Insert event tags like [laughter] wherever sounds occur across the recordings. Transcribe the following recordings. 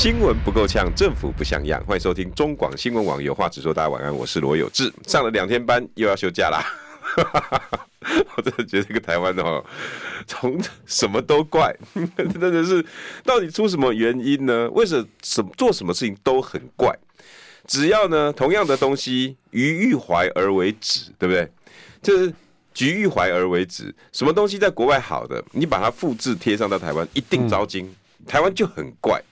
新闻不够呛，政府不像样。欢迎收听中广新闻网有话直说。大家晚安，我是罗有志。上了两天班，又要休假啦。[laughs] 我真的觉得这个台湾哦，[laughs] 从什么都怪，[laughs] 真的是到底出什么原因呢？为什么什做什么事情都很怪？只要呢，同样的东西，于欲怀而为止，对不对？就是举欲怀而为止。什么东西在国外好的，你把它复制贴上到台湾，一定遭惊。嗯、台湾就很怪。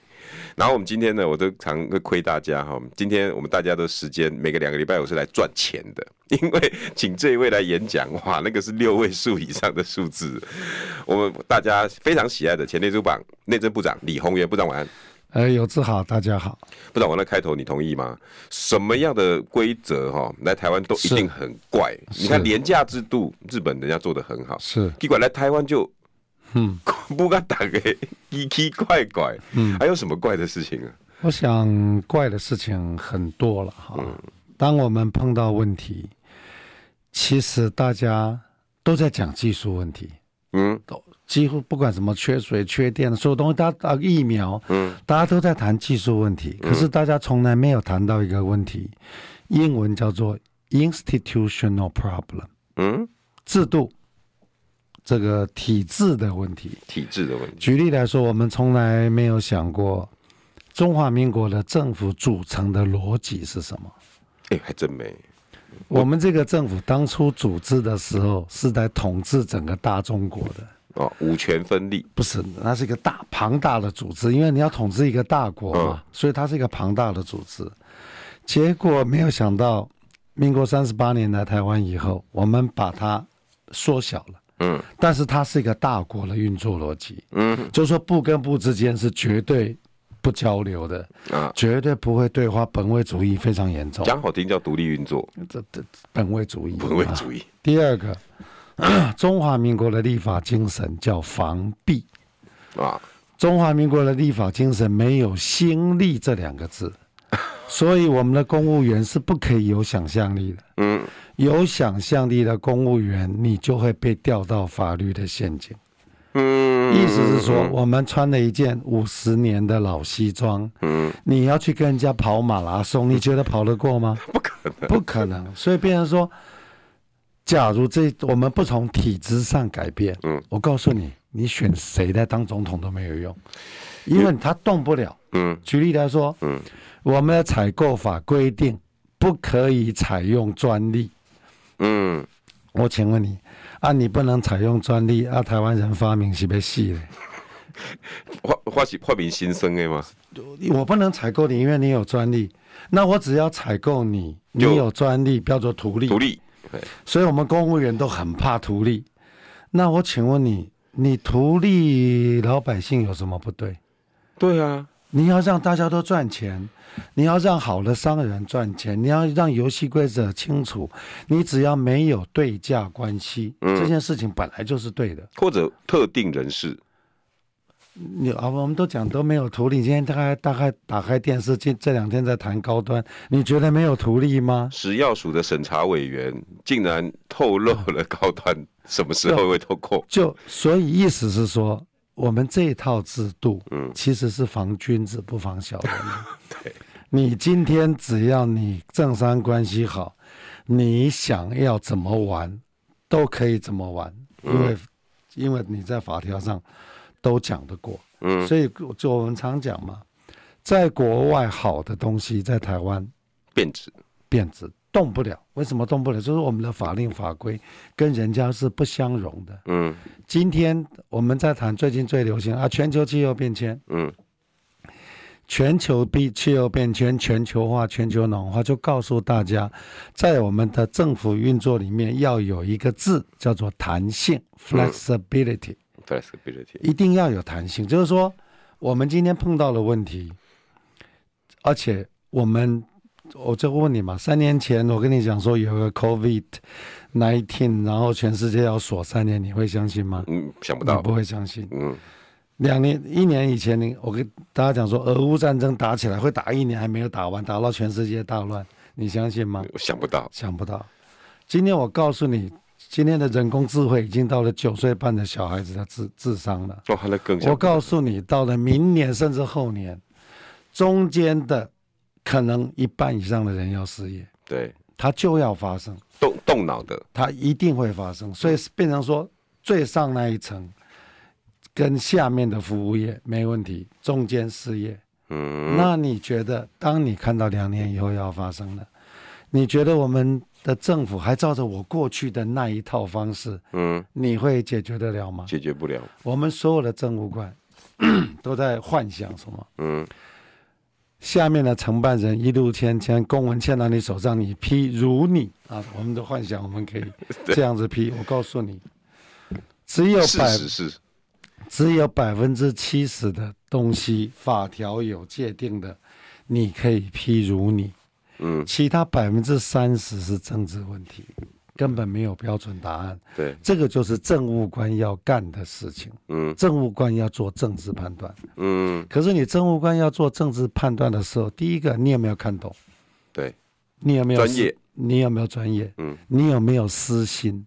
然后我们今天呢，我都常会亏大家哈。今天我们大家的时间，每个两个礼拜我是来赚钱的，因为请这一位来演讲，哇，那个是六位数以上的数字。我们大家非常喜爱的前内政部长、内政部长李鸿源部长，晚安。呃，有志好，大家好。部长，我那开头你同意吗？什么样的规则哈，来台湾都一定很怪。你看廉价制度，日本人家做的很好，是。结果来台湾就。嗯，不敢打个奇奇怪怪，嗯，还有什么怪的事情啊？我想怪的事情很多了哈。嗯，当我们碰到问题，其实大家都在讲技术问题，嗯，都几乎不管什么缺水、缺电，所有东西，大家疫苗，嗯，大家都在谈技术问题，可是大家从来没有谈到一个问题，英文叫做 institutional problem，嗯，制度。这个体制的问题，体制的问题。举例来说，我们从来没有想过中华民国的政府组成的逻辑是什么？哎，还真没。我们这个政府当初组织的时候，是在统治整个大中国的。哦，五权分立？不是，那是一个大庞大的组织，因为你要统治一个大国嘛，所以它是一个庞大的组织。结果没有想到，民国三十八年来台湾以后，我们把它缩小了。嗯，但是它是一个大国的运作逻辑，嗯，就是说部跟部之间是绝对不交流的啊，绝对不会对话，本位主义非常严重。讲好听叫独立运作，这这本位主义，本位主义。第二个，[clears throat] 中华民国的立法精神叫防弊。啊，中华民国的立法精神没有新立这两个字，[laughs] 所以我们的公务员是不可以有想象力的，嗯。有想象力的公务员，你就会被掉到法律的陷阱。嗯，意思是说，我们穿了一件五十年的老西装，嗯，你要去跟人家跑马拉松，你觉得跑得过吗？[laughs] 不可能，不可能。所以，变成说，假如这我们不从体制上改变，嗯，我告诉你，你选谁来当总统都没有用，因为他动不了。嗯，举例来说，嗯，我们的采购法规定不可以采用专利。嗯，我请问你，啊，你不能采用专利啊？台湾人发明是被戏的，[laughs] 发发是发明新生的吗？我不能采购你，因为你有专利。那我只要采购你，你有专利，叫做图利。图利，所以我们公务员都很怕图利。那我请问你，你图利老百姓有什么不对？对啊。你要让大家都赚钱，你要让好的商人赚钱，你要让游戏规则清楚。你只要没有对价关系，嗯，这件事情本来就是对的。或者特定人士，你啊，我们都讲都没有图利。今天大概大概打开电视，这这两天在谈高端，你觉得没有图利吗？食药署的审查委员竟然透露了高端什么时候会透过？就所以意思是说。我们这一套制度，嗯，其实是防君子不防小人。[laughs] 对，你今天只要你政商关系好，你想要怎么玩，都可以怎么玩，因为因为你在法条上都讲得过。嗯，所以就我们常讲嘛，在国外好的东西在台湾贬值，贬值。动不了，为什么动不了？就是我们的法令法规跟人家是不相容的。嗯，今天我们在谈最近最流行啊，全球气候变迁。嗯，全球变气候变迁、全球化、全球暖化，就告诉大家，在我们的政府运作里面要有一个字叫做弹性 （flexibility）。Flexibility 一定要有弹性，就是说，我们今天碰到了问题，而且我们。我就问你嘛，三年前我跟你讲说有个 COVID nineteen，然后全世界要锁三年，你会相信吗？嗯，想不到，你不会相信。嗯，两年一年以前，你我跟大家讲说，俄乌战争打起来会打一年，还没有打完，打到全世界大乱，你相信吗？我想不到，想不到。今天我告诉你。今天的人工智慧已经到了九岁半的小孩子的智智商了。哦，那更我告诉你，到了明年甚至后年，中间的可能一半以上的人要失业。对，它就要发生。动动脑的，它一定会发生。所以变成说，最上那一层跟下面的服务业没问题，中间失业。嗯，那你觉得，当你看到两年以后要发生了，你觉得我们？的政府还照着我过去的那一套方式，嗯，你会解决得了吗？解决不了。我们所有的政务官 [coughs] 都在幻想什么？嗯，下面的承办人一路签签公文签到你手上，你批如你啊，我们的幻想我们可以 [laughs] 这样子批。我告诉你，只有百只有百分之七十的东西法条有界定的，你可以批如你。嗯，其他百分之三十是政治问题，根本没有标准答案。对，这个就是政务官要干的事情。嗯，政务官要做政治判断。嗯，可是你政务官要做政治判断的时候，第一个你有没有看懂？对，你有没有专业？你有没有专业？嗯，你有没有私心？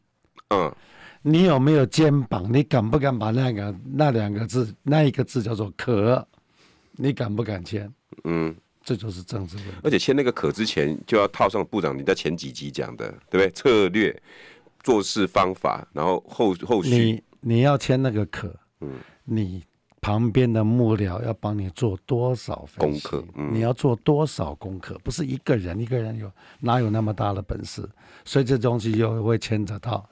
嗯，你有没有肩膀？你敢不敢把那个那两个字，那一个字叫做“可”，你敢不敢签？嗯。这就是政治问题，而且签那个可之前就要套上部长你在前几集讲的，对不对？策略、做事方法，然后后后续。你你要签那个可，嗯，你旁边的幕僚要帮你做多少功课？嗯，你要做多少功课？不是一个人，一个人有哪有那么大的本事？所以这东西又会牵扯到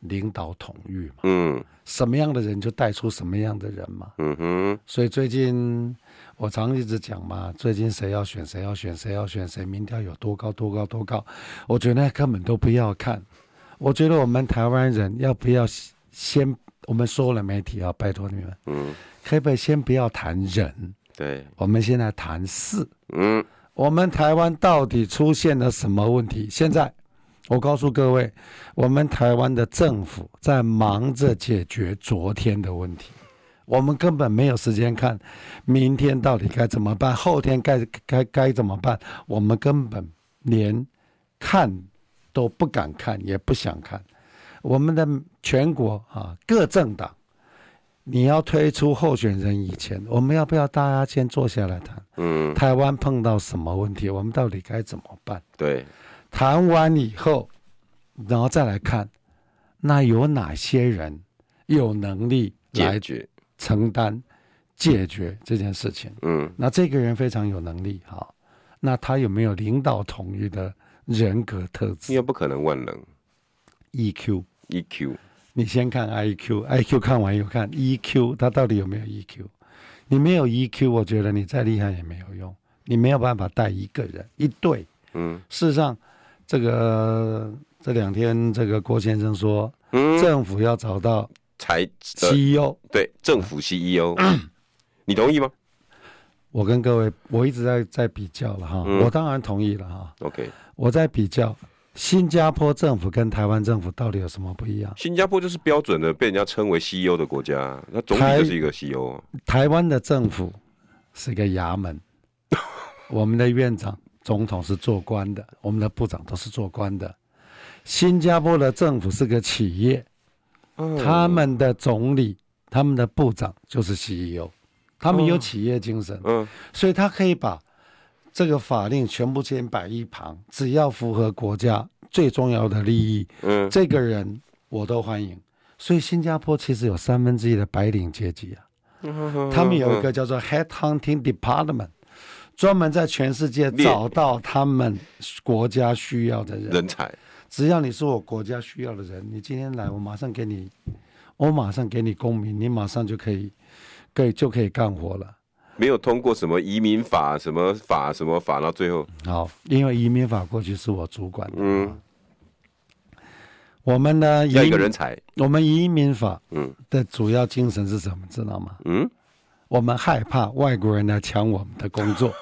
领导统御嘛，嗯，什么样的人就带出什么样的人嘛，嗯哼。所以最近。我常一直讲嘛，最近谁要选谁要选谁要选谁，民调有多高多高多高，我觉得根本都不要看。我觉得我们台湾人要不要先，我们说了媒体啊，拜托你们，嗯，可不可以先不要谈人？对，我们现在谈事。嗯，我们台湾到底出现了什么问题？现在我告诉各位，我们台湾的政府在忙着解决昨天的问题。我们根本没有时间看，明天到底该怎么办，后天该该该怎么办？我们根本连看都不敢看，也不想看。我们的全国啊，各政党，你要推出候选人以前，我们要不要大家先坐下来谈？嗯，台湾碰到什么问题，我们到底该怎么办？对，谈完以后，然后再来看，那有哪些人有能力来解决？承担解决这件事情，嗯，那这个人非常有能力，哈，那他有没有领导统一的人格特质？你也不可能万能。EQ，EQ，你先看 IQ，IQ 看完又看 EQ，他到底有没有 EQ？你没有 EQ，我觉得你再厉害也没有用，你没有办法带一个人一队。嗯，事实上，这个这两天这个郭先生说，嗯，政府要找到。才 CEO 对政府 CEO，嗯，[clears throat] 你同意吗？我跟各位，我一直在在比较了哈，嗯，我当然同意了哈。OK，我在比较新加坡政府跟台湾政府到底有什么不一样？新加坡就是标准的被人家称为 CEO 的国家，那总理就是一个 CEO。台湾的政府是一个衙门，[laughs] 我们的院长、总统是做官的，我们的部长都是做官的。新加坡的政府是个企业。他们的总理、他们的部长就是 CEO，他们有企业精神，嗯，所以他可以把这个法令全部先摆一旁，只要符合国家最重要的利益，嗯，这个人我都欢迎。所以新加坡其实有三分之一的白领阶级啊，他们有一个叫做 Head Hunting Department，专门在全世界找到他们国家需要的人。人才。只要你是我国家需要的人，你今天来，我马上给你，我马上给你公民，你马上就可以，可以就可以干活了。没有通过什么移民法、什么法、什么法，到最后好，因为移民法过去是我主管的。嗯，我们呢，要一个人才，我们移民法嗯的主要精神是什么？知道吗？嗯，我们害怕外国人来抢我们的工作。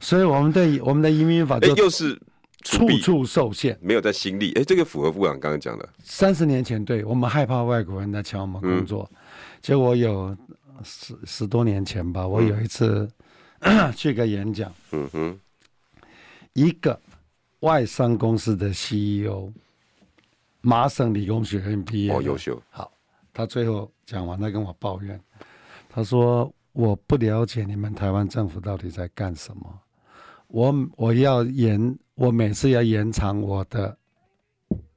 所以我们对我们的移民法就又是处处受限，没有在心力。哎，这个符合部长刚刚讲的。三十年前，对我们害怕外国人来抢我们工作，嗯、结果有十十多年前吧，我有一次、嗯、去个演讲，嗯哼，一个外商公司的 CEO，麻省理工学院毕业，哦，优秀。好，他最后讲完，他跟我抱怨，他说。我不了解你们台湾政府到底在干什么。我我要延，我每次要延长我的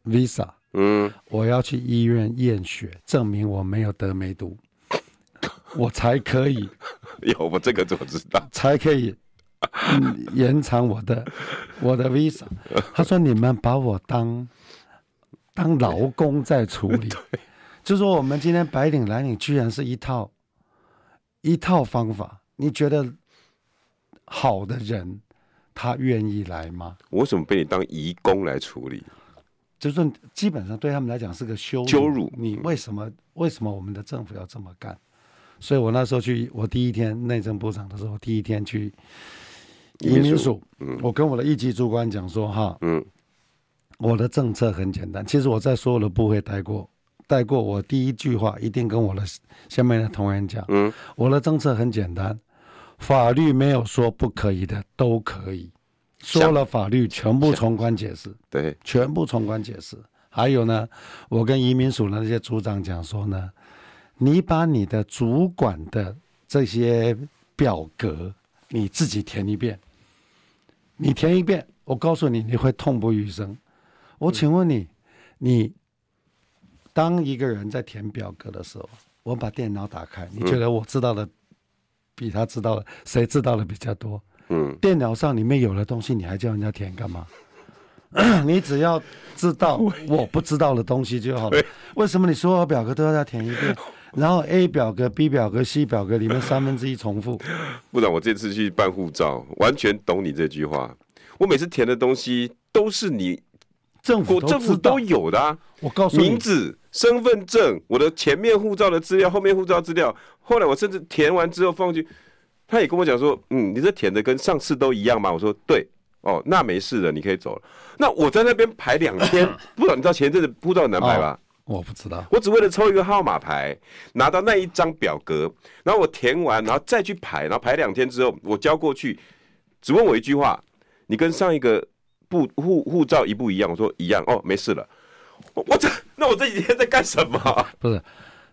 visa，嗯，我要去医院验血，证明我没有得梅毒，[laughs] 我才可以。有我这个怎么知道？才可以、嗯、延长我的我的 visa。他说你们把我当当劳工在处理，[laughs] 就说我们今天白领蓝领居然是一套。一套方法，你觉得好的人，他愿意来吗？我为什么被你当移工来处理？就是基本上对他们来讲是个羞辱。羞辱你为什么？为什么我们的政府要这么干？所以我那时候去，我第一天内政部长的时候，第一天去移民署，嗯，我跟我的一级主管讲说，哈，嗯，我的政策很简单，其实我在所有的部会待过。待过我第一句话，一定跟我的下面的同仁讲。嗯，我的政策很简单，法律没有说不可以的，都可以。说了法律全部从宽解释，对，全部从宽解释。还有呢，我跟移民署的那些组长讲说呢，你把你的主管的这些表格你自己填一遍，你填一遍，我告诉你，你会痛不欲生。我请问你，你。当一个人在填表格的时候，我把电脑打开，你觉得我知道的比他知道的谁知道的比较多？嗯，电脑上里面有的东西，你还叫人家填干嘛？[coughs] 你只要知道我不知道的东西就好了。为什么你所有表格都要再填一遍？然后 A 表格、B 表格、C 表格里面三分之一重复。部长，我这次去办护照，完全懂你这句话。我每次填的东西都是你政府政府都有的啊。我告诉你，名字。身份证，我的前面护照的资料，后面护照资料，后来我甚至填完之后放进去，他也跟我讲说，嗯，你这填的跟上次都一样吗？我说对，哦，那没事的，你可以走了。那我在那边排两天，[laughs] 不知道你知道前阵子护照很难排吧？哦，我不知道，我只为了抽一个号码牌，拿到那一张表格，然后我填完，然后再去排，然后排两天之后，我交过去，只问我一句话，你跟上一个护护护照一不一样？我说一样，哦，没事了。我这那我这几天在干什么？[laughs] 不是，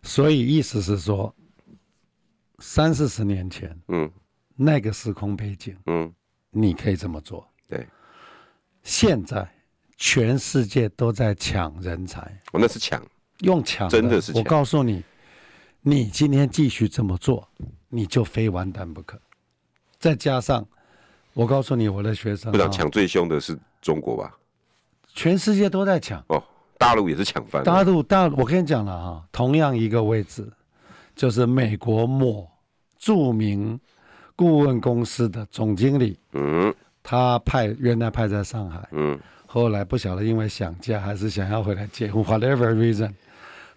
所以意思是说，三四十年前，嗯，那个时空背景，嗯，你可以这么做。对，现在全世界都在抢人才，我那是抢，用抢，真的是抢。我告诉你，你今天继续这么做，你就非完蛋不可。再加上，我告诉你，我的学生，不知道抢最凶的是中国吧？全世界都在抢哦。大陆也是抢翻。大陆大陆，我跟你讲了哈，同样一个位置，就是美国某著名顾问公司的总经理，嗯，他派原来派在上海，嗯，后来不晓得因为想家还是想要回来结婚，whatever reason，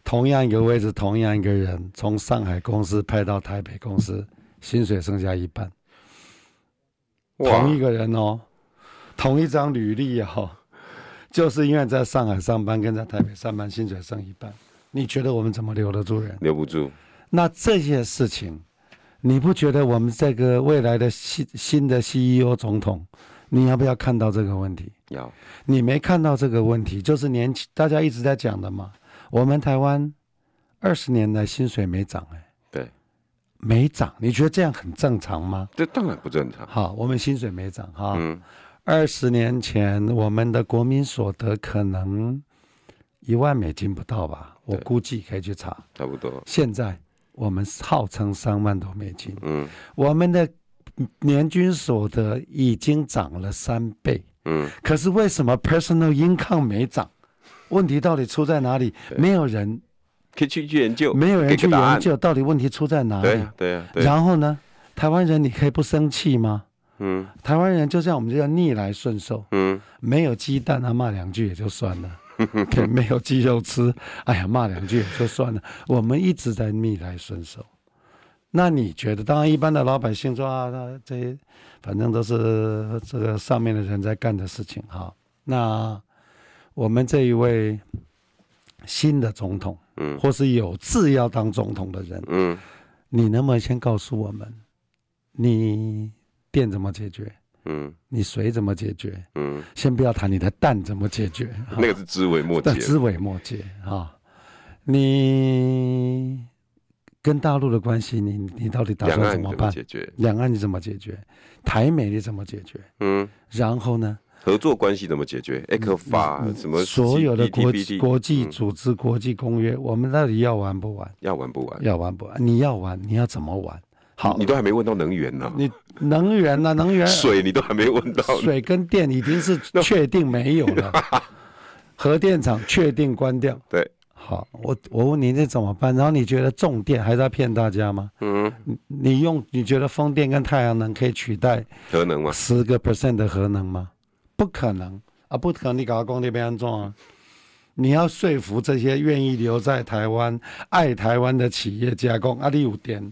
同样一个位置，同样一个人，从上海公司派到台北公司，薪水剩下一半，同一个人哦，同一张履历哦。[laughs] 就是因为在上海上班，跟在台北上班，薪水剩一半。你觉得我们怎么留得住人？留不住。那这些事情，你不觉得我们这个未来的新新的 CEO 总统，你要不要看到这个问题？要。你没看到这个问题，就是年轻大家一直在讲的嘛。我们台湾二十年来薪水没涨，哎，对，没涨。你觉得这样很正常吗？这当然不正常。好，我们薪水没涨，哈。嗯。二十年前，我们的国民所得可能一万美金不到吧？我估计可以去查，差不多。现在我们号称三万多美金，嗯，我们的年均所得已经涨了三倍，嗯，可是为什么 personal income 没涨？问题到底出在哪里？没有人可以去去研究，没有人去研究到底问题出在哪里？对啊，对啊。然后呢，台湾人你可以不生气吗？嗯，台湾人就像我们这样逆来顺受。嗯，没有鸡蛋，他骂两句也就算了。[laughs] 可没有鸡肉吃，哎呀，骂两句也就算了。我们一直在逆来顺受。那你觉得，当然一般的老百姓说啊，那这反正都是这个上面的人在干的事情哈。那我们这一位新的总统，嗯，或是有志要当总统的人，嗯，你能不能先告诉我们，你电怎么解决？嗯，你水怎么解决？嗯，先不要谈你的蛋怎么解决，那个是枝微末节，枝微末节啊。你跟大陆的关系，你你到底打算怎么办？解决两岸你怎么解决？台美你怎么解决？嗯，然后呢？合作关系怎么解决？ECFA 什么所有的国际国际组织、国际公约，我们到底要玩不玩？要玩不玩？要玩不玩？你要玩，你要怎么玩？好，你都还没问到能源呢。你能源呢？能源 [laughs] 水你都还没问到。水跟电已经是确定没有了，[laughs] 核电厂确定关掉。对。好，我我问你这怎么办？然后你觉得重电还在骗大家吗？嗯，你用你觉得风电跟太阳能可以取代核能吗？十个 percent 的核能吗？不可能啊，不可能！你搞个工地被安装啊？你要说服这些愿意留在台湾、爱台湾的企业加工啊，你有电，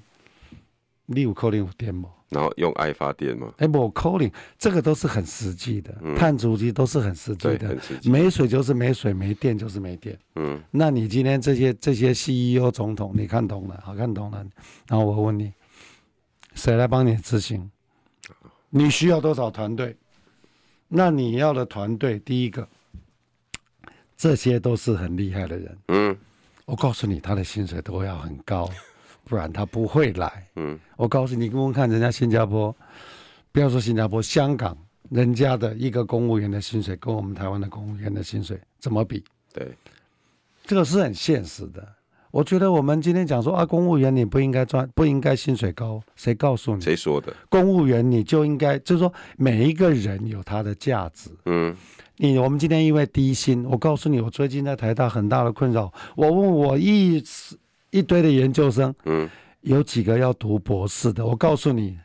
你有可能有电吗？然后用爱发电吗？哎，不，扣零，这个都是很实际的，嗯、碳足迹都是很实际的。没水就是没水，没电就是没电。嗯，那你今天这些这些 CEO 总统，你看懂了？好看懂了。然后我问你，谁来帮你执行？你需要多少团队？那你要的团队，第一个，这些都是很厉害的人。嗯，我告诉你，他的薪水都要很高。[laughs] 不然他不会来。嗯，我告诉你，问问看人家新加坡，不要说新加坡，香港人家的一个公务员的薪水跟我们台湾的公务员的薪水怎么比？对，这个是很现实的。我觉得我们今天讲说啊，公务员你不应该赚，不应该薪水高，谁告诉你？谁说的？公务员你就应该，就是说每一个人有他的价值。嗯，你我们今天因为低薪，我告诉你，我最近在台大很大的困扰。我问我一。一堆的研究生，嗯，有几个要读博士的？我告诉你，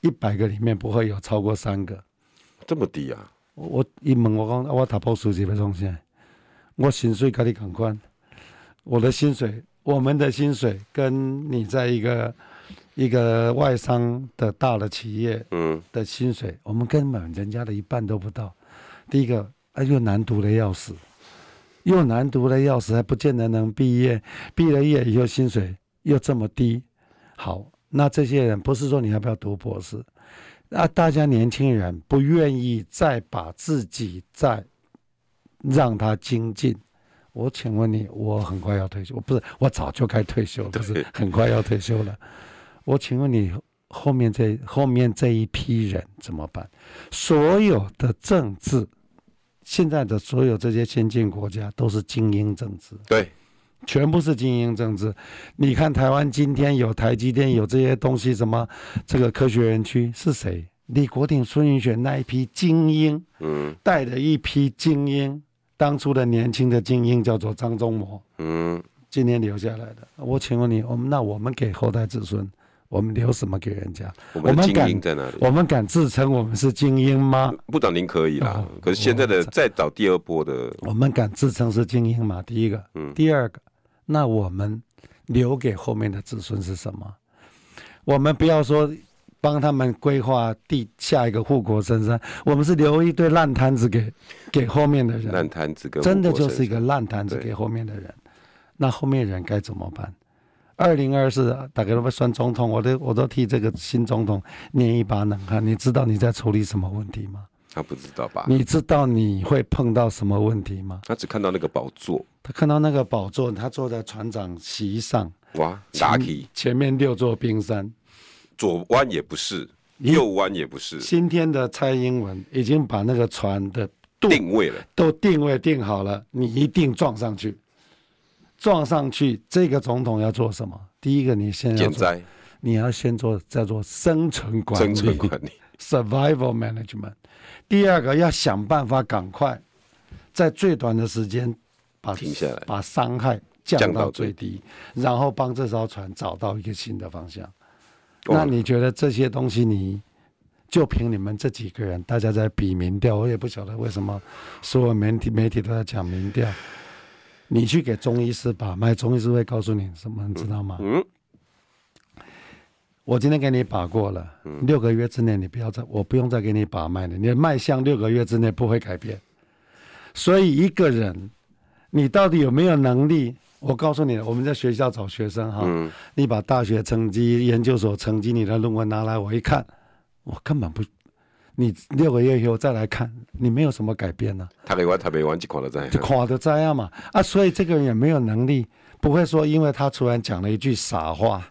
一百个里面不会有超过三个，这么低啊！我一问我讲，我读博士几分钟先？我薪水跟你同款，我的薪水，我们的薪水跟你在一个一个外商的大的企业，嗯，的薪水，嗯、我们根本人家的一半都不到。第一个，哎又难读的要死。又难读的要死，还不见得能毕业。毕了业以后，薪水又这么低。好，那这些人不是说你要不要读博士？那大家年轻人不愿意再把自己再让他精进。我请问你，我很快要退休，不是，我早就该退休了，不是很快要退休了。我请问你，后面这后面这一批人怎么办？所有的政治。现在的所有这些先进国家都是精英政治，对，全部是精英政治。你看台湾今天有台积电，有这些东西，什么这个科学园区是谁？李国鼎、孙运璇那一批精英，嗯，带着一批精英，当初的年轻的精英叫做张忠谋，嗯，今天留下来的。我请问你，我们那我们给后代子孙。我们留什么给人家？我们精英在哪里？我们敢自称我们是精英吗？部长您可以啦。可是现在的再找第二波的，我们敢自称是精英吗？第一个，嗯，第二个，那我们留给后面的子孙是什么？我们不要说帮他们规划地下一个护国神山，我们是留一堆烂摊子给给后面的人。烂摊子跟真的就是一个烂摊子给后面的人，那后面人该怎么办？二零二四，大家都会选总统，我都我都替这个新总统捏一把冷汗。你知道你在处理什么问题吗？他不知道吧？你知道你会碰到什么问题吗？他只看到那个宝座，他看到那个宝座，他坐在船长席上。哇，打起前面六座冰山，左弯也不是，右弯也不是。今天的蔡英文已经把那个船的定位了，都定位定好了，你一定撞上去。撞上去，这个总统要做什么？第一个，你先要灾，你要先做叫做生存管理，生存管理 （survival management）。第二个，要想办法赶快在最短的时间把停下来，把伤害降到最低，然后帮这艘船找到一个新的方向。那你觉得这些东西，你就凭你们这几个人，大家在比民调，我也不晓得为什么所有媒体媒体都在讲民调。你去给中医师把脉，中医师会告诉你什么，你知道吗？嗯，我今天给你把过了，六个月之内你不要再，我不用再给你把脉了。你的脉象六个月之内不会改变。所以一个人，你到底有没有能力？我告诉你，我们在学校找学生哈，嗯、你把大学成绩、研究所成绩、你的论文拿来，我一看，我根本不，你六个月以后再来看，你没有什么改变呢、啊。他没完，他没完，就垮的在，就垮的在样嘛啊！所以这个人也没有能力。不会说，因为他突然讲了一句傻话，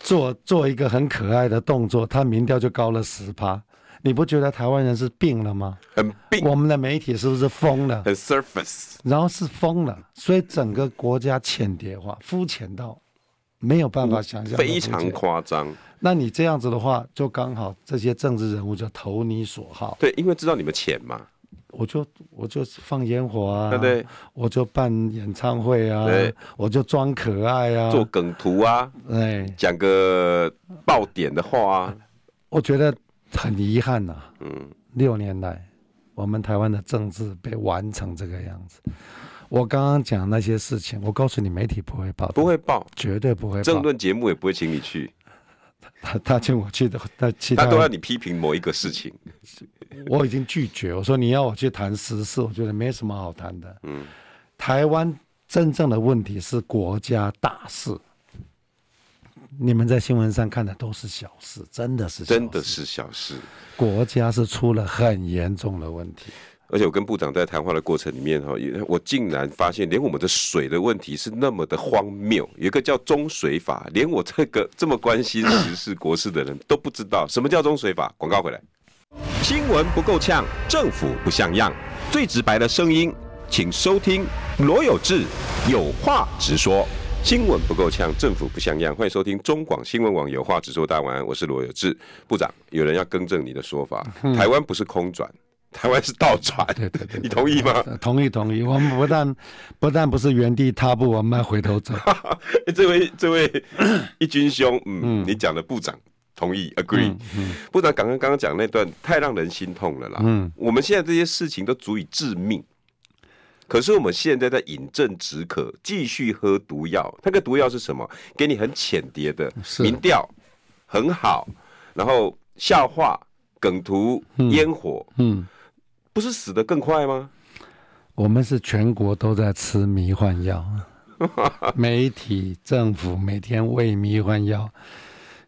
做做一个很可爱的动作，他民调就高了十趴。你不觉得台湾人是病了吗？很病。我们的媒体是不是疯了？很 surface。然后是疯了，所以整个国家浅碟化、肤浅到没有办法想象，非常夸张。那你这样子的话，就刚好这些政治人物就投你所好。对，因为知道你们浅嘛。我就我就放烟火啊，对对，我就办演唱会啊，对，我就装可爱啊，做梗图啊，对，讲个爆点的话啊，我觉得很遗憾呐，嗯，六年来我们台湾的政治被玩成这个样子。我刚刚讲那些事情，我告诉你，媒体不会报，不会报，绝对不会报，政论节目也不会请你去。他他请我去的，他其他他都要你批评某一个事情。我已经拒绝，我说你要我去谈时事，我觉得没什么好谈的。嗯，台湾真正的问题是国家大事，你们在新闻上看的都是小事，真的是真的是小事，国家是出了很严重的问题。而且我跟部长在谈话的过程里面哈，我竟然发现连我们的水的问题是那么的荒谬，有一个叫中水法，连我这个 [laughs] 这么关心时事国事的人都不知道什么叫中水法。广告回来，新闻不够呛，政府不像样，最直白的声音，请收听罗有志有话直说。新闻不够呛，政府不像样，欢迎收听中广新闻网有话直说。大家晚安，我是罗有志部长。有人要更正你的说法，台湾不是空转。台湾是倒转，对对对，你同意吗？同意同意。我们不但不但不是原地踏步，我们还回头走。[laughs] 这位这位 [coughs] 一军兄，嗯，你讲的部长同意，agree。部长刚刚刚刚讲那段太让人心痛了啦。嗯，我们现在这些事情都足以致命，可是我们现在在饮鸩止渴，继续喝毒药。那个毒药是什么？给你很浅碟的民调，很好，然后笑话、梗图、烟火，嗯。不是死得更快吗？我们是全国都在吃迷幻药，[laughs] 媒体、政府每天喂迷幻药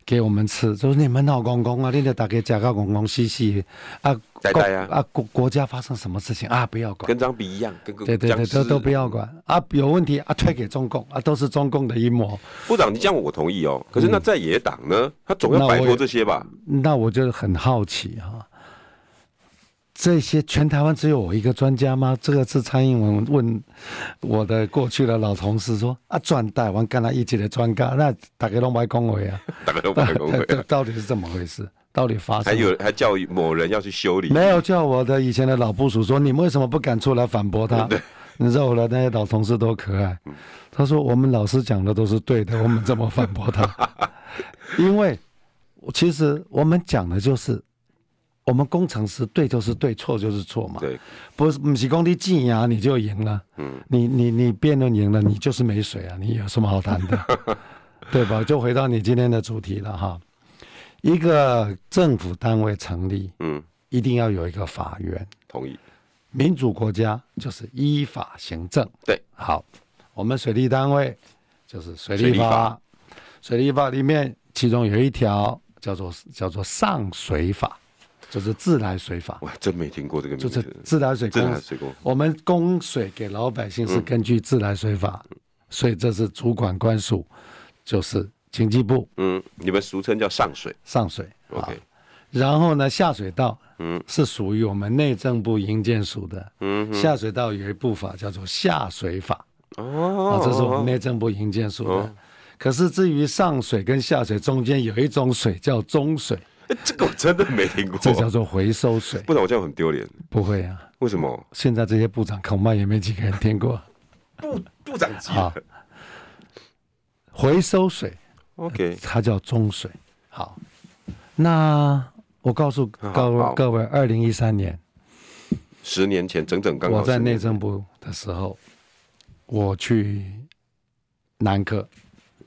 给我们吃，就是你们老公公啊，你得打给家搞公公嘻嘻啊，呆呆啊啊国国家发生什么事情啊，不要管，跟张比一样，跟对对对都都不要管啊，有问题啊推给中共啊，都是中共的阴谋。部长，你这样我同意哦，可是那在野党呢，嗯、他总要摆脱这些吧？那我就很好奇哈。这些全台湾只有我一个专家吗？这个是蔡英文问我的过去的老同事说啊，专台湾跟他一起的专家，那大家都没恭维啊，大家都没恭维，[laughs] 到底是怎么回事？到底发生？还有还叫某人要去修理？没有叫我的以前的老部署说，你们为什么不敢出来反驳他？你知道我的那些老同事多可爱，他说我们老师讲的都是对的，我们怎么反驳他？[laughs] 因为其实我们讲的就是。我们工程师对就是对，错就是错嘛。对，不是不是工地进呀，你就赢了。嗯，你你你辩论赢了，你就是没水啊，你有什么好谈的？[laughs] 对吧？就回到你今天的主题了哈。一个政府单位成立，嗯，一定要有一个法院。同意。民主国家就是依法行政。对，好，我们水利单位就是水利法。水利法里面，其中有一条叫做叫做上水法。就是自来水法，哇，真没听过这个名字。就是自来水，自来水供，我们供水给老百姓是根据自来水法，嗯、所以这是主管官署，就是经济部。嗯，你们俗称叫上水。上水，OK。然后呢，下水道，嗯，是属于我们内政部营建署的。嗯，下水道有一部法叫做下水法。哦，这是我们内政部营建署的。哦、可是至于上水跟下水中间有一种水叫中水。[laughs] 这个我真的没听过，这叫做回收水。不然，我这样很丢脸。不会啊，为什么？现在这些部长恐怕也没几个人听过。部部长级。好，回收水，OK，它叫中水。好，那我告诉各位各位，二零一三年，十年前整整刚，我在内政部的时候，我去南科，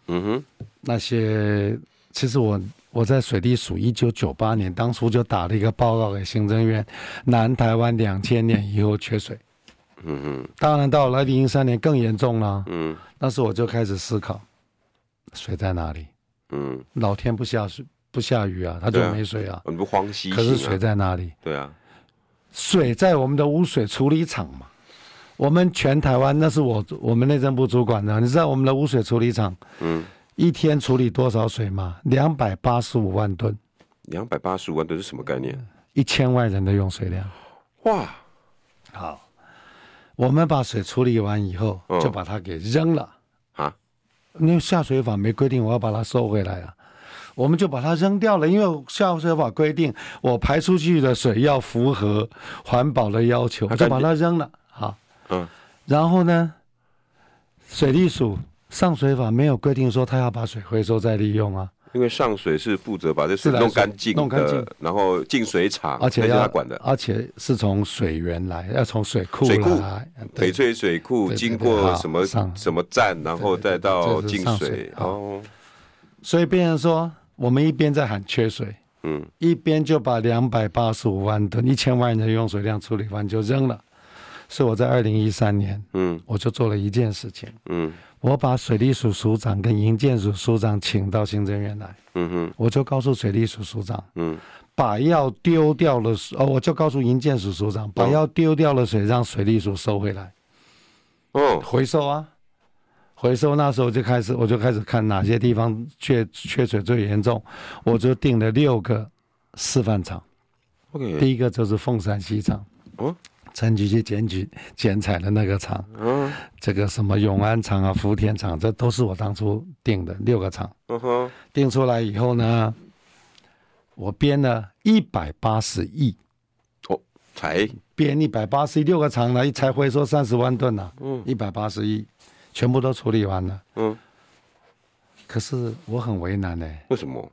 嗯哼，那些其实我。我在水利署一九九八年当初就打了一个报告给行政院，南台湾两千年以后缺水。嗯嗯。当然到了二零一三年更严重了。嗯。那时我就开始思考，水在哪里？嗯。老天不下水不下雨啊，它就没水啊。很不荒溪。可是水在哪里？对啊。水在我们的污水处理厂嘛。我们全台湾那是我我们内政部主管的，你知道我们的污水处理厂？嗯。一天处理多少水嘛？两百八十五万吨。两百八十五万吨是什么概念？一千万人的用水量。哇，好，我们把水处理完以后，就把它给扔了啊。因为下水法没规定我要把它收回来啊，我们就把它扔掉了。因为下水法规定我排出去的水要符合环保的要求，就把它扔了。好，嗯，然后呢，水利署。上水法没有规定说他要把水回收再利用啊，因为上水是负责把这水弄干净，弄干净，然后进水厂，而且要管的，而且是从水源来，要从水库水库，翡翠水库经过什么什么站，然后再到进水哦。所以变成说，我们一边在喊缺水，嗯，一边就把两百八十五万吨、一千万人的用水量处理完就扔了。是我在二零一三年，嗯，我就做了一件事情，嗯。我把水利署署长跟营建署署长请到行政院来，嗯哼，我就告诉水利署署长，嗯，把要丢掉了，哦，我就告诉营建署署长，把要丢掉了水让水利署收回来，哦，回收啊，回收。那时候就开始，我就开始看哪些地方缺缺水最严重，我就定了六个示范场，OK，第一个就是凤山西厂，哦。陈局去检举剪彩的那个厂，嗯，这个什么永安厂啊、福田厂，这都是我当初定的六个厂。嗯哼，定出来以后呢，我编了一百八十亿，哦，才。编一百八十亿，六个厂呢，一才回收三十万吨呢，嗯，一百八十亿，全部都处理完了。嗯，可是我很为难呢，为什么？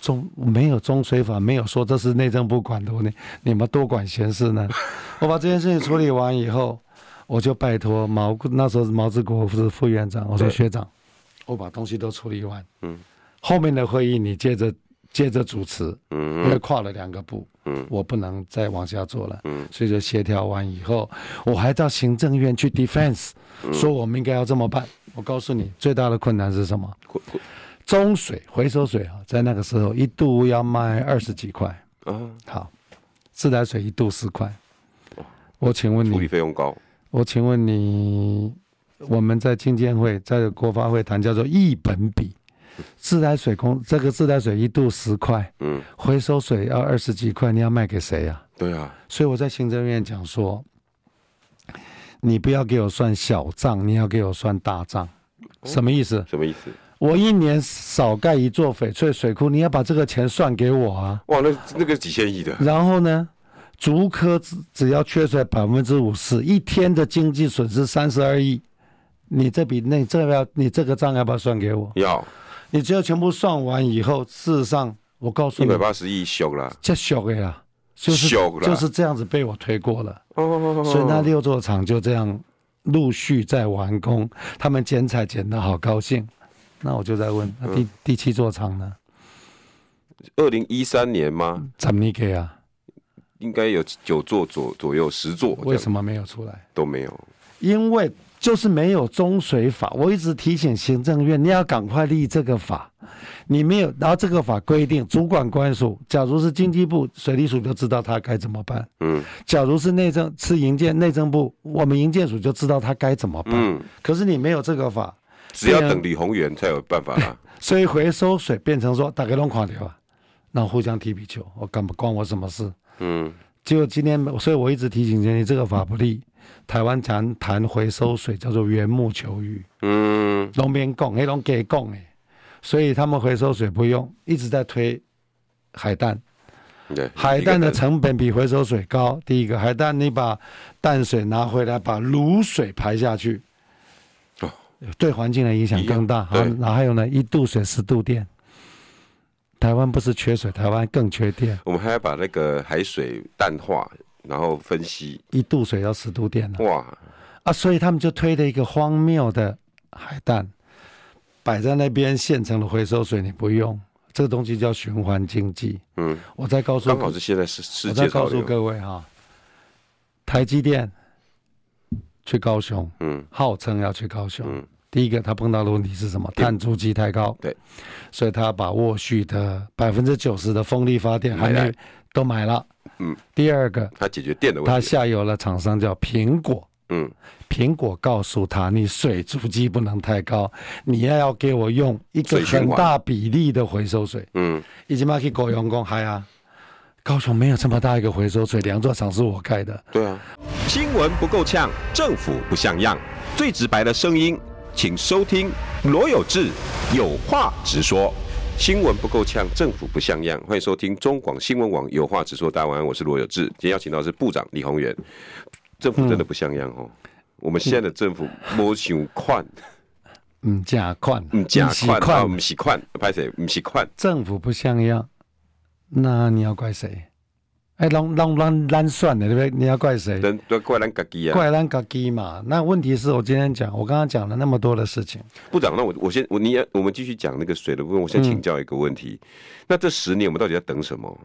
中没有中水法，没有说这是内政部管的，你你们多管闲事呢？[laughs] 我把这件事情处理完以后，我就拜托毛，那时候毛志国是副院长，我说学长，我把东西都处理完，嗯，后面的会议你接着接着主持，嗯，因为跨了两个部，嗯，我不能再往下做了，嗯，所以就协调完以后，我还到行政院去 defense，说我们应该要这么办。我告诉你，最大的困难是什么？中水回收水啊，在那个时候一度要卖二十几块。嗯，好，自来水一度十块。我请问你，处理费用高。我请问你，我们在经监会、在国发会谈叫做一本比，自来水公这个自来水一度十块，嗯，回收水要二十几块，你要卖给谁呀？对啊。所以我在行政院讲说，你不要给我算小账，你要给我算大账。什么意思？什么意思？我一年少盖一座翡翠水库，你要把这个钱算给我啊！哇，那那个几千亿的。然后呢，竹科只只要缺水百分之五十，一天的经济损失三十二亿，你这笔那这个要你这个账要不要算给我？要。你只要全部算完以后，事实上我告诉你，一百八十亿小了，这小的呀，就是就是这样子被我推过了。哦。所以那六座厂就这样陆续在完工，他们剪彩剪得好高兴。那我就在问，那第、嗯、第七座厂呢？二零一三年吗？怎么给啊？应该有九座左左右，十座。为什么没有出来？都没有。因为就是没有中水法。我一直提醒行政院，你要赶快立这个法。你没有，然后这个法规定，主管官署，假如是经济部水利署，就知道他该怎么办。嗯。假如是内政，是营建内政部，我们营建署就知道他该怎么办。嗯。可是你没有这个法。只要等李宏源才有办法啦。[laughs] 所以回收水变成说大家拢垮掉啊，那互相踢皮球，我干不关我什么事？嗯。结果今天，所以我一直提醒你，这个法不利。台湾谈谈回收水叫做缘木求鱼。嗯。东边供，黑龙给供哎，所以他们回收水不用，一直在推海淡。对。海淡的成本比回收水高。第一个，海淡你把淡水拿回来，把卤水排下去。对环境的影响更大。好，然后还有呢，一度水十度电。台湾不是缺水，台湾更缺电。我们还要把那个海水淡化，然后分析。一度水要十度电。哇！啊，所以他们就推了一个荒谬的海淡，摆在那边现成的回收水你不用，这个东西叫循环经济。嗯，我再告诉，刚好是现在是世界。我再告诉各位哈，台积电去高雄，嗯，号称要去高雄。嗯，第一个他碰到的问题是什么？碳足迹太高。对，所以他把沃旭的百分之九十的风力发电还没都买了。嗯，第二个他解决电的问题，他下游的厂商叫苹果。嗯，苹果告诉他，你水足迹不能太高，你要要给我用一个很大比例的回收水。嗯，已经把去高雄讲嗨啊，高雄没有这么大一个回收水，两座厂是我盖的。对啊，新闻不够呛，政府不像样，最直白的声音，请收听罗有志有话直说。新闻不够呛，政府不像样，欢迎收听中广新闻网有话直说。大家晚安，我是罗有志，今天邀请到的是部长李宏源。政府真的不像样哦，嗯、我们现在的政府没想款，[laughs] 嗯，假款，嗯，假宽，不是款，拍谁？不是宽，政府不像样，那你要怪谁？哎，让让让让算的，对不对？你要怪谁？都怪咱自己啊，怪咱自己嘛。那问题是我今天讲，我刚刚讲了那么多的事情，部长，那我我先我你也我们继续讲那个水的部分。我先请教一个问题，嗯、那这十年我们到底在等什么？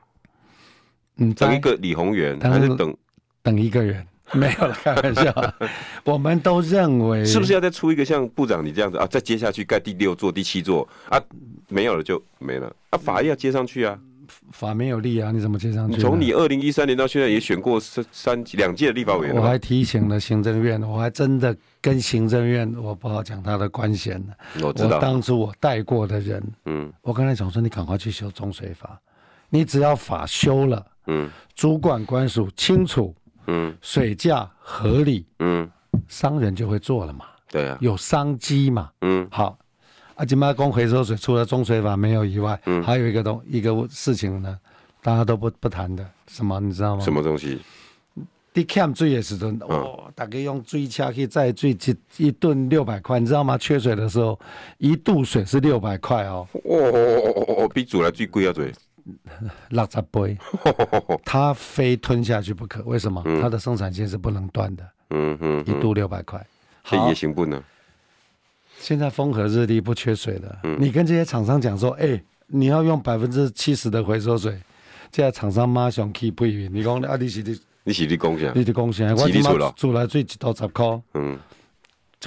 嗯，等一个李宏源，还是等等一个人？[laughs] 没有了，开玩笑。[laughs] 我们都认为，是不是要再出一个像部长你这样子啊？再接下去盖第六座、第七座啊？没有了就没了啊？法要接上去啊？法没有立啊？你怎么接上去？从你二零一三年到现在也选过三三两届立法委员。我还提醒了行政院，我还真的跟行政院，我不好讲他的官衔呢。我知道，我当初我带过的人，嗯，我刚才讲说，你赶快去修中水法，你只要法修了，嗯，主管官署清楚。嗯，水价合理，嗯，商人就会做了嘛，对啊，有商机嘛，嗯，好，啊，金马公回收水除了中水法没有以外，嗯，还有一个东一个事情呢，大家都不不谈的，什么你知道吗？什么东西？你欠水的时候，哦，大家用水车去载水，一一吨六百块，你知道吗？缺水的时候，一度水是六百块哦，哦哦哦哦哦，比煮来最贵啊，最。[laughs] 六十杯，[laughs] 他非吞下去不可。为什么？他的生产线是不能断的。嗯嗯，一度六百块，这也行不呢？现在风和日丽，不缺水了。你跟这些厂商讲说，哎，你要用百分之七十的回收水，这些厂商马上去不允。你讲啊，你是你，你是你贡献，你的贡献。我今嘛煮来水一度十块，嗯，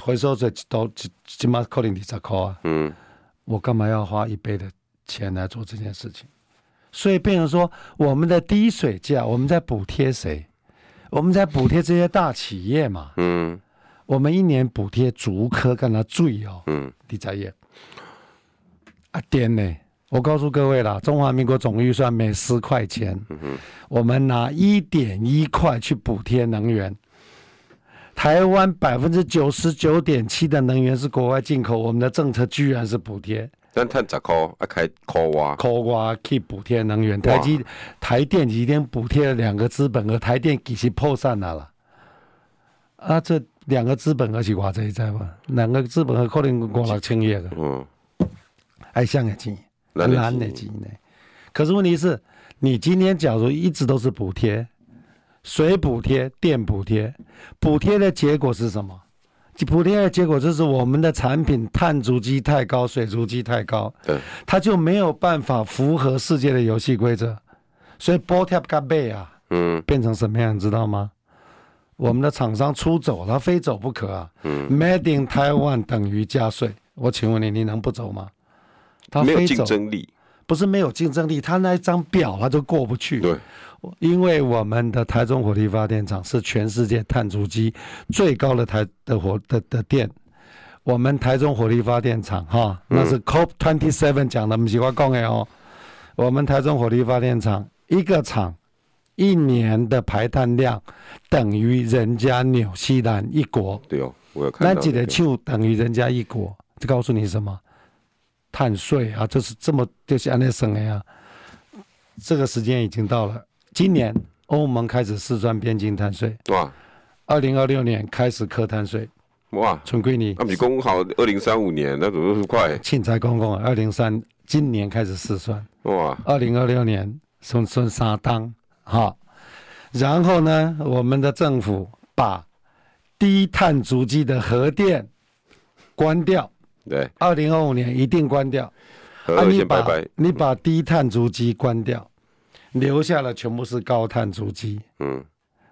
回收水一度一今嘛可能二十块啊。嗯，我干嘛要花一倍的钱来做这件事情？所以变成说，我们的低水价，我们在补贴谁？我们在补贴这些大企业嘛。嗯。我们一年补贴竹科跟他最哦。嗯。你在业。啊，电呢？我告诉各位啦，中华民国总预算每十块钱，嗯哼，我们拿一点一块去补贴能源。台湾百分之九十九点七的能源是国外进口，我们的政策居然是补贴。但碳十块啊，开扣挖，扣挖去补贴能源。台积、台电已经补贴了两个资本额，台电其实破产了啦。啊，这两个资本额是偌济知无？两个资本额可能五六千亿的。嗯，还像个钱，难的钱呢。可是问题是，你今天假如一直都是补贴，水补贴、电补贴，补贴的结果是什么？补贴的结果就是我们的产品碳足迹太高，水足迹太高，对，它就没有办法符合世界的游戏规则，所以补贴加倍啊，嗯，变成什么样，你知道吗？我们的厂商出走了，非走不可啊，嗯，Made in Taiwan 等于加税，我请问你，你能不走吗？他没有竞争力，不是没有竞争力，他那一张表他就过不去，对。因为我们的台中火力发电厂是全世界碳足迹最高的台的火的的电，我们台中火力发电厂哈，那是 COP twenty seven 讲的，不喜欢讲的哦。我们台中火力发电厂一个厂一年的排碳量等于人家纽西兰一国。对哦，我有看到。那几个就等于人家一国，这告诉你什么？碳税啊，就是这么就是安尼省的呀。这个时间已经到了。今年欧盟开始试算边境碳税哇，二零二六年开始课碳税哇，纯归你。那比公好二零三五年那怎么那么快？庆财公公二零三今年开始试算哇，二零二六年算算三当好，然后呢，我们的政府把低碳足迹的核电关掉，对，二零二五年一定关掉。啊、你把你把低碳足迹关掉，留下了全部是高碳足迹。嗯，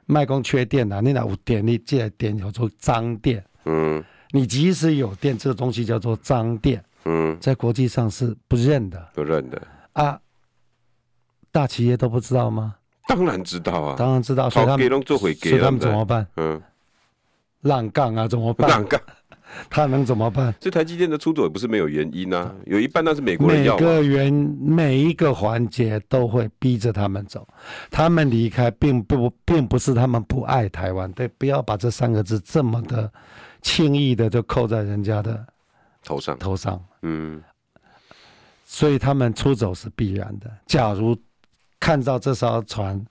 卖工缺电啊，你哪有电，你借电叫做脏电。嗯，你即使有电，这个东西叫做脏电。嗯，在国际上是不认的，不认的啊。大企业都不知道吗？[laughs] 当然知道啊，当然知道。所以他们所以他们怎么办？嗯，浪杠啊，怎么办？浪杠，[laughs] 他能怎么办？这台积电的出走也不是没有原因啊，有一半那是美国人要。每个原每一个环节都会逼着他们走，他们离开并不并不是他们不爱台湾，对，不要把这三个字这么的轻易的就扣在人家的头上头上。嗯，所以他们出走是必然的。假如看到这艘船，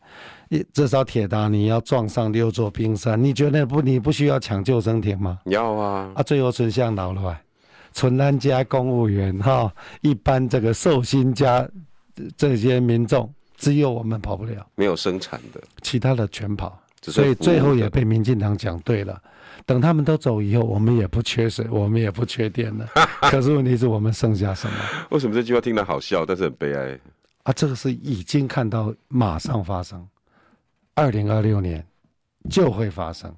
一这艘铁达尼要撞上六座冰山，你觉得不？你不需要抢救生艇吗？要啊！啊，最后存向老了，存安家公务员哈，一般这个寿星家这些民众，只有我们跑不了，没有生产的，其他的全跑，所以最后也被民进党讲对了。等他们都走以后，我们也不缺水，我们也不缺电了。[laughs] 可是问题是我们剩下什么？为什么这句话听得好笑，但是很悲哀？啊，这个是已经看到马上发生，二零二六年就会发生，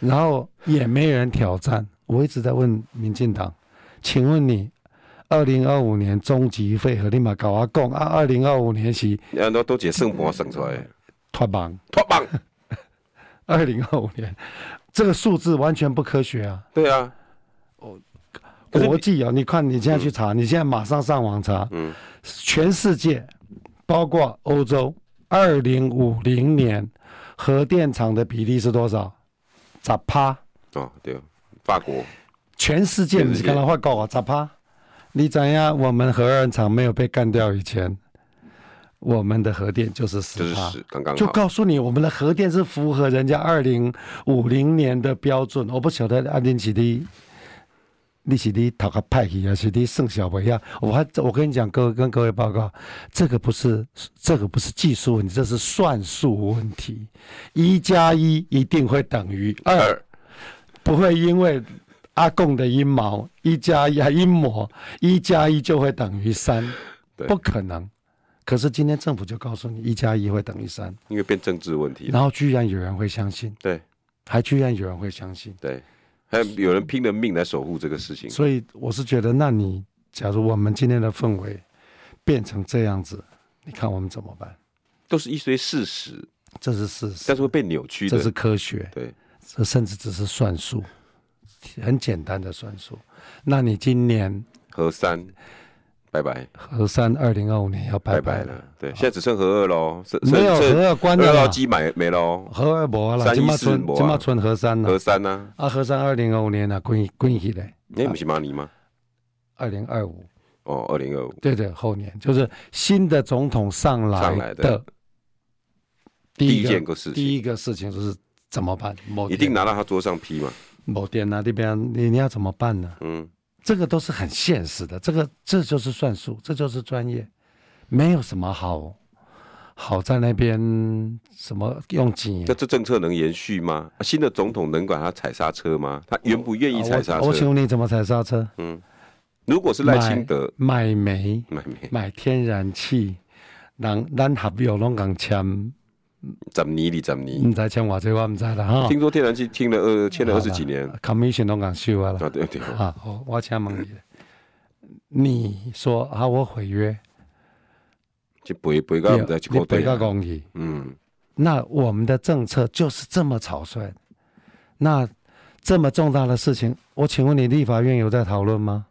然后也没人挑战。我一直在问民进党，请问你二零二五年终极废核立马搞阿共啊？二零二五年是？很多都解算盘算出来，脱网脱网。[laughs] 二零二五年这个数字完全不科学啊！对啊，哦。国际啊，你看你现在去查，嗯、你现在马上上网查，嗯，全世界，包括欧洲，二零五零年核电厂的比例是多少？十趴？哦，对，法国。全世界你刚才会告我十趴？你怎样？我们核二厂没有被干掉以前，我们的核电就是十趴，刚刚就告诉你，我们的核电是符合人家二零五零年的标准。我不晓得安定起的。你是你讨个派去，还是你剩小不一样？我还我跟你讲，各位跟各位报告，这个不是这个不是技术问题，这是算术问题。一加一一定会等于二，不会因为阿共的阴谋一加一还阴谋一加一就会等于三，不可能。可是今天政府就告诉你一加一会等于三，因为变政治问题，然后居然有人会相信，对，还居然有人会相信，对。还有人拼了命来守护这个事情，所以我是觉得，那你假如我们今天的氛围变成这样子，你看我们怎么办？都是一堆事实，这是事实，但是会被扭曲的。这是科学，对，这甚至只是算术，很简单的算术。那你今年和三？拜拜，核三二零二五年要拜拜了。对，现在只剩核二喽。没有核二关了，二号机买没喽。核二没了，今嘛存，今嘛存核三呢？核三呢？啊，核三二零二五年呢，滚滚起来。那不是马尼吗？二零二五。哦，二零二五。对对，后年就是新的总统上来的第一件个事情。第一个事情就是怎么办？一定拿到他桌上批嘛。某店啊，这边你你要怎么办呢？嗯。这个都是很现实的，这个这就是算术，这就是专业，没有什么好好在那边什么用钱。那这政策能延续吗？新的总统能管他踩刹车吗？他愿不愿意踩刹车？我请问你怎么踩刹车？嗯，如果是赖清德买煤、买煤、买天然气，让咱合约拢共签。十年二十年，唔知签我这我唔知啦哈。听说天然气听了二签了二十几年，commission 都敢收啊了。啊对对。啊，我请问你，你说啊，我毁约，就赔赔个唔知去赔个公益。嗯，那我们的政策就是这么草率，那这么重大的事情，我请问你，立法院有在讨论吗？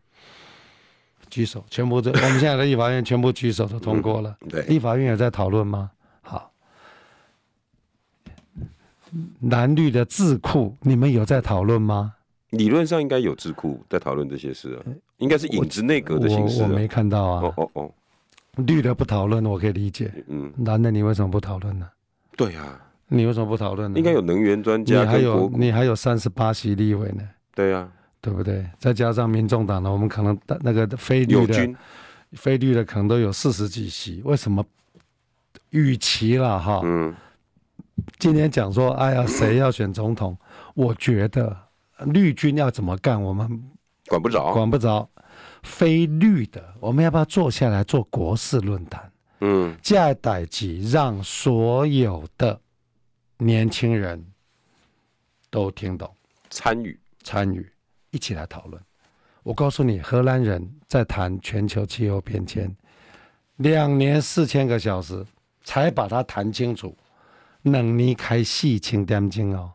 举手，全部都，我们现在的立法院全部举手都通过了。对，立法院有在讨论吗？蓝绿的智库，你们有在讨论吗？理论上应该有智库在讨论这些事啊，应该是影子内阁的形式。我没看到啊。哦哦哦，绿的不讨论，我可以理解。嗯，蓝的你为什么不讨论呢？对啊，你为什么不讨论呢？应该有能源专家，你还有你还有三十八席立委呢。对啊，对不对？再加上民众党呢，我们可能那个非绿的，非绿的可能都有四十几席。为什么？与其了哈。嗯。今天讲说，哎呀，谁要选总统？我觉得绿军要怎么干，我们管不着，管不着。非绿的，我们要不要坐下来做国事论坛？嗯，加代级让所有的年轻人都听懂，参与参与，一起来讨论。我告诉你，荷兰人在谈全球气候变迁，两年四千个小时才把它谈清楚，能离开细情点睛哦。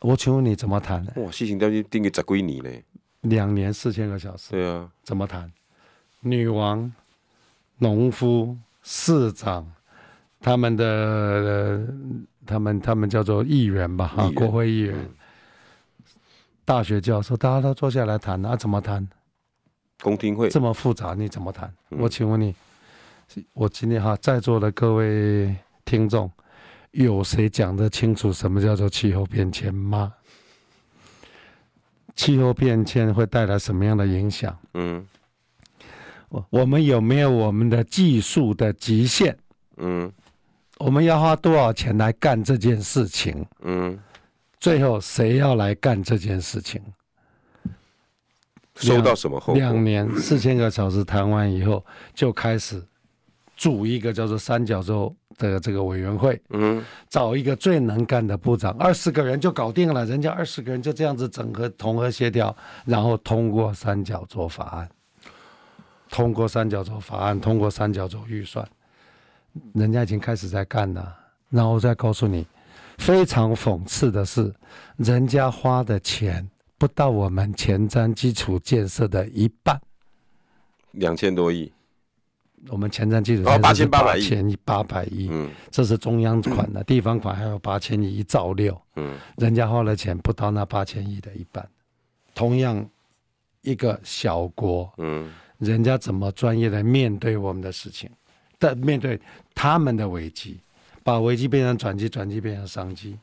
我请问你怎么谈？哇，细情点睛定个十几年呢？两年四千个小时，对啊，怎么谈？女王。农夫、市长，他们的、呃、他们他们叫做议员吧，哈，国会议员、嗯，大学教授，大家都坐下来谈啊，怎么谈？公听会这么复杂，你怎么谈、嗯？我请问你，我今天哈在座的各位听众，有谁讲得清楚什么叫做气候变迁吗？气候变迁会带来什么样的影响？嗯。我我们有没有我们的技术的极限？嗯，我们要花多少钱来干这件事情？嗯，最后谁要来干这件事情？收到什么后果？两年四千个小时谈完以后，就开始组一个叫做三角洲的这个委员会。嗯，找一个最能干的部长，二十个人就搞定了。人家二十个人就这样子整合、统合、协调，然后通过三角洲法案。通过三角洲法案，通过三角洲预算，人家已经开始在干了。然后我再告诉你，非常讽刺的是，人家花的钱不到我们前瞻基础建设的一半，两千多亿。我们前瞻基础建设八千八百亿，八百亿。嗯，这是中央款的，地方款还有八千亿，一兆六。嗯，人家花了钱不到那八千亿的一半。同样，一个小国，嗯。人家怎么专业的面对我们的事情，但面对他们的危机，把危机变成转机，转机变成商机。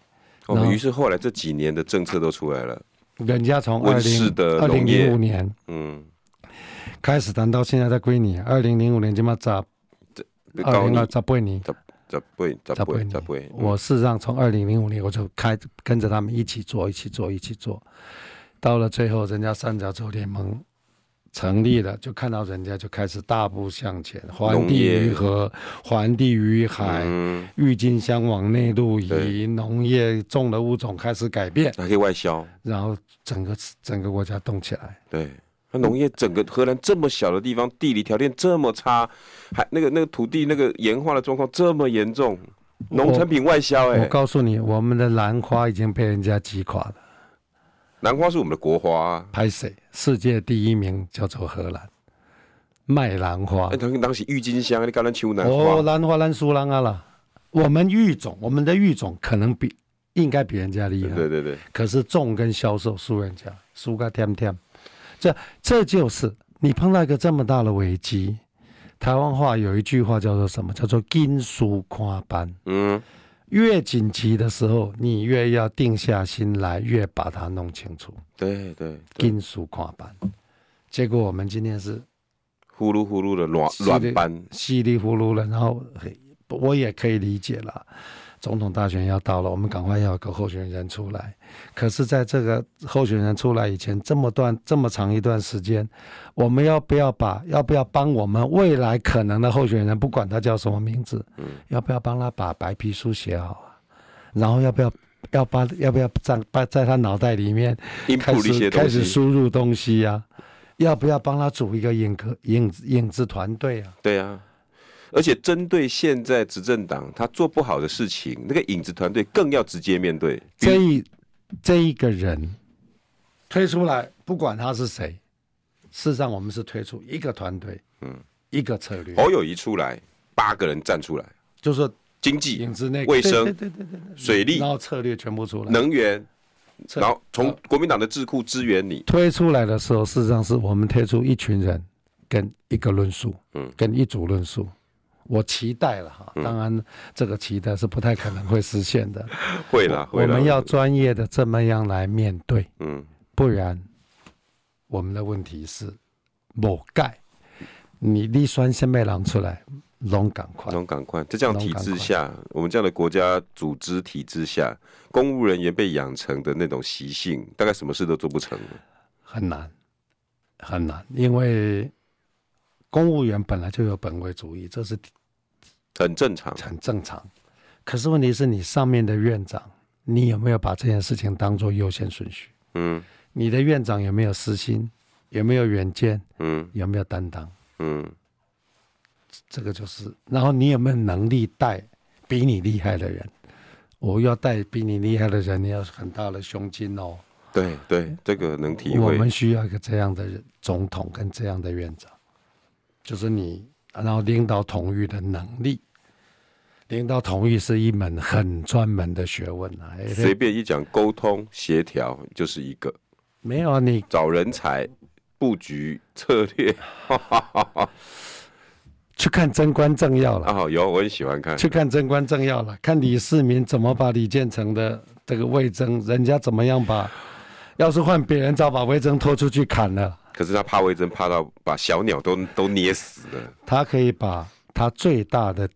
我们于是后来这几年的政策都出来了。人家从二零二零一五年，嗯，开始谈到现在在归你。二零零五年就嘛砸，二零二砸归你，砸砸归砸归砸归。我事实上从二零零五年我就开跟着他们一起做，一起做，一起做，到了最后，人家三角洲联盟。成立了，就看到人家就开始大步向前，环地于河，环地于海，嗯、郁金香往内陆移，农业种的物种开始改变，还可以外销，然后整个整个国家动起来。对，那农业整个荷兰这么小的地方，地理条件这么差，还那个那个土地那个盐化的状况这么严重，农产品外销哎、欸，我告诉你，我们的兰花已经被人家击垮了。兰花是我们的国花、啊，拍谁？世界第一名叫做荷兰卖兰花。哎，当当时郁金香，你刚才秋兰花。哦，兰花兰苏兰啊啦。我们育种，我们的育种可能比应该比人家厉害。对对对。可是种跟销售输人家，输个天天。这这就是你碰到一个这么大的危机。台湾话有一句话叫做什么？叫做紧事看办。嗯。越紧急的时候，你越要定下心来，越把它弄清楚。对对，紧事看办。结果我们今天是呼噜呼噜的乱乱班，稀里呼噜的。然后我也可以理解了。总统大选要到了，我们赶快要有个候选人出来。可是，在这个候选人出来以前，这么段这么长一段时间，我们要不要把要不要帮我们未来可能的候选人，不管他叫什么名字，嗯、要不要帮他把白皮书写好啊？然后要不要要把要不要在把在他脑袋里面开始开始输入东西呀、啊？要不要帮他组一个影子影影子团队啊？对啊。而且针对现在执政党他做不好的事情，那个影子团队更要直接面对。这一这一个人推出来，不管他是谁，事实上我们是推出一个团队，嗯，一个策略。侯友谊出来，八个人站出来，就是说经济、影子内卫生、对对对对对水利，然后策略全部出来，能源，然后从国民党的智库支援你。推出来的时候，事实上是我们推出一群人跟一个论述，嗯，跟一组论述。我期待了哈，当然这个期待是不太可能会实现的。[laughs] 会了，我们要专业的这么样来面对，嗯，不然我们的问题是某盖，你立酸先被狼出来，龙赶快，龙赶快，在这样体制下，我们这样的国家组织体制下，公务人员被养成的那种习性，大概什么事都做不成，很难。很难，因为公务员本来就有本位主义，这是很正常，很正常。可是问题是你上面的院长，你有没有把这件事情当做优先顺序？嗯，你的院长有没有私心？有没有远见？嗯，有没有担当？嗯，这个就是。然后你有没有能力带比你厉害的人？我要带比你厉害的人，你要很大的胸襟哦。对对，这个能体会。我们需要一个这样的人，总统跟这样的院长，就是你，然后领导统御的能力。领导同意是一门很专门的学问啊！随便一讲沟通协调就是一个。没有啊，你找人才、布局策略，[laughs] 去看《贞观政要》了啊！有，我很喜欢看。去看《贞观政要》了，看李世民怎么把李建成的这个魏征，人家怎么样把，要是换别人，早把魏征拖出去砍了。可是他怕魏征，怕到把小鸟都都捏死了。他可以把他最大的。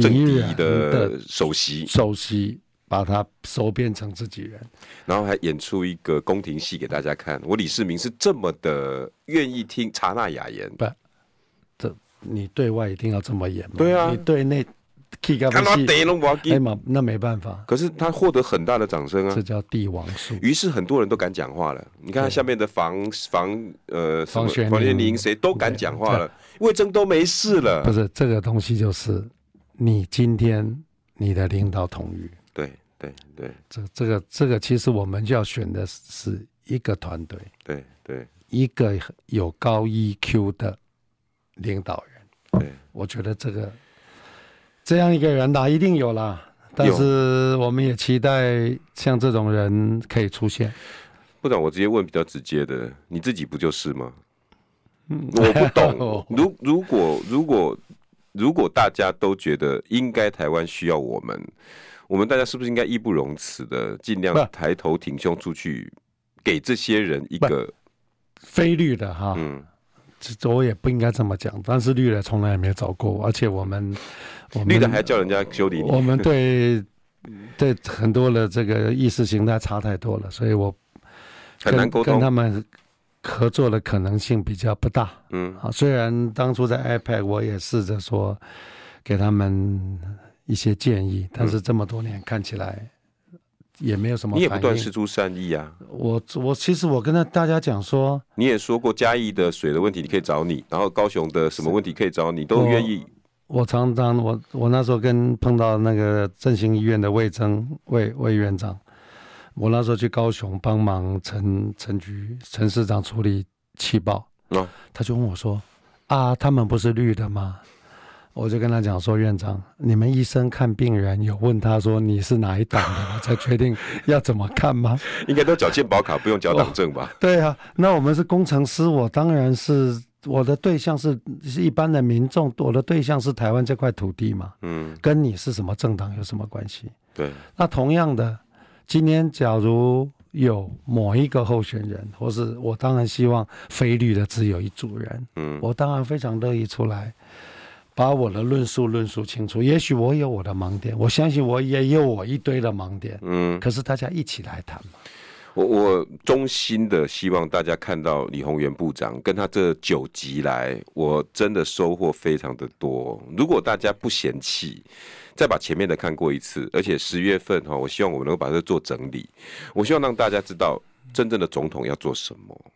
政敌的首席，首席把他收编成自己人，然后还演出一个宫廷戏给大家看。我李世民是这么的愿意听查纳雅言，不，这你对外一定要这么演吗？对啊，你对内看他得了那没办法。可是他获得很大的掌声啊，这叫帝王术。于是很多人都敢讲话了。你看他下面的房房呃房房玄龄谁都敢讲话了，魏征都没事了。不是这个东西就是。你今天你的领导同意，对对对，这这个这个其实我们就要选的是一个团队，对对，一个有高 EQ 的领导人，对，我觉得这个这样一个人呐，一定有啦，但是我们也期待像这种人可以出现。部长，我直接问比较直接的，你自己不就是吗？嗯，我不懂，[laughs] 如如果如果。如果大家都觉得应该台湾需要我们，我们大家是不是应该义不容辞的尽量抬头挺胸出去，给这些人一个非绿的哈？嗯，这我也不应该这么讲，但是绿的从来也没找过，而且我们，我们绿的还叫人家修理你，我们对对很多的这个意识形态差太多了，所以我很难沟通跟他们。合作的可能性比较不大，嗯，啊，虽然当初在 iPad 我也试着说给他们一些建议，但是这么多年看起来也没有什么。你也不断施出善意啊！我我其实我跟他大家讲说，你也说过嘉义的水的问题你可以找你，然后高雄的什么问题可以找你，都愿意。我常常我我那时候跟碰到那个振兴医院的魏征魏魏院长。我那时候去高雄帮忙陈陈局陈市长处理气爆，哦、他就问我说：“啊，他们不是绿的吗？”我就跟他讲说：“院长，你们医生看病人有问他说你是哪一党的，我才决定要怎么看吗？[laughs] 应该都缴健保卡，不用缴党证吧？” [laughs] 对啊，那我们是工程师，我当然是我的对象是是一般的民众，我的对象是台湾这块土地嘛。嗯，跟你是什么政党有什么关系？对，那同样的。今天，假如有某一个候选人，或是我当然希望非绿的只有一组人，嗯，我当然非常乐意出来把我的论述论述清楚。也许我有我的盲点，我相信我也有我一堆的盲点，嗯，可是大家一起来谈嘛。我我衷心的希望大家看到李宏源部长跟他这九集来，我真的收获非常的多。如果大家不嫌弃。再把前面的看过一次，而且十月份哈，我希望我们能够把这做整理。我希望让大家知道真正的总统要做什么。